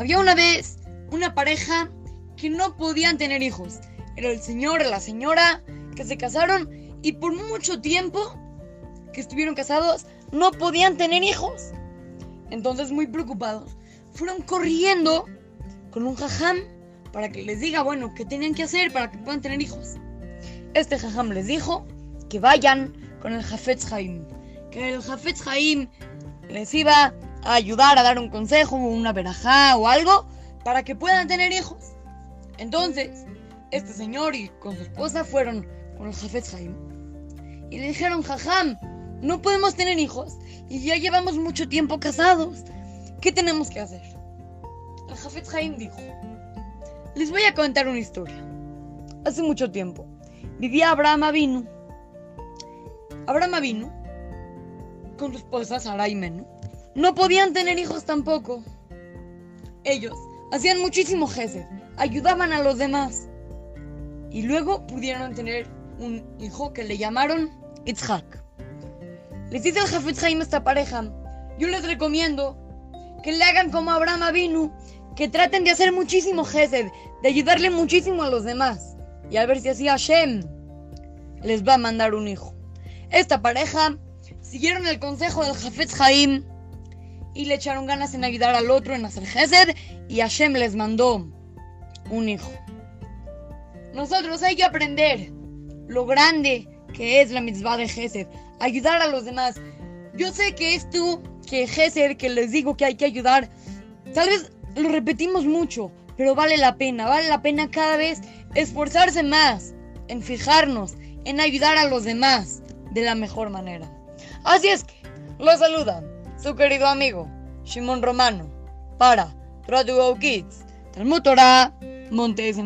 Había una vez una pareja que no podían tener hijos. Era el señor y la señora que se casaron y por mucho tiempo que estuvieron casados no podían tener hijos. Entonces, muy preocupados, fueron corriendo con un jajam para que les diga, bueno, qué tenían que hacer para que puedan tener hijos. Este jajam les dijo que vayan con el Jafetz Haim, que el Jafetz Haim les iba a ayudar a dar un consejo, una verajá o algo para que puedan tener hijos. Entonces, este señor y con su esposa fueron con el Jafetz Haim y le dijeron, jajam, no podemos tener hijos y ya llevamos mucho tiempo casados. ¿Qué tenemos que hacer? El Jafetz Haim dijo, les voy a contar una historia. Hace mucho tiempo vivía Abraham Avinu. Abraham Avinu, con su esposa Menú, no podían tener hijos tampoco. Ellos hacían muchísimo gesed, ayudaban a los demás. Y luego pudieron tener un hijo que le llamaron Itzhak. Les dice el Jafetz Haim a esta pareja, yo les recomiendo que le hagan como Abraham Avinu, que traten de hacer muchísimo gesed, de ayudarle muchísimo a los demás. Y a ver si así Hashem les va a mandar un hijo. Esta pareja siguieron el consejo del Jafetz Haim y le echaron ganas en ayudar al otro en hacer gesed y Hashem les mandó un hijo. Nosotros hay que aprender lo grande que es la mitzvah de gesed, ayudar a los demás. Yo sé que esto, que gesed, que les digo que hay que ayudar, tal vez lo repetimos mucho, pero vale la pena, vale la pena cada vez esforzarse más en fijarnos, en ayudar a los demás de la mejor manera. Así es que, lo saluda su querido amigo Shimon Romano para Radio Kids, Talmud Torah, Montes.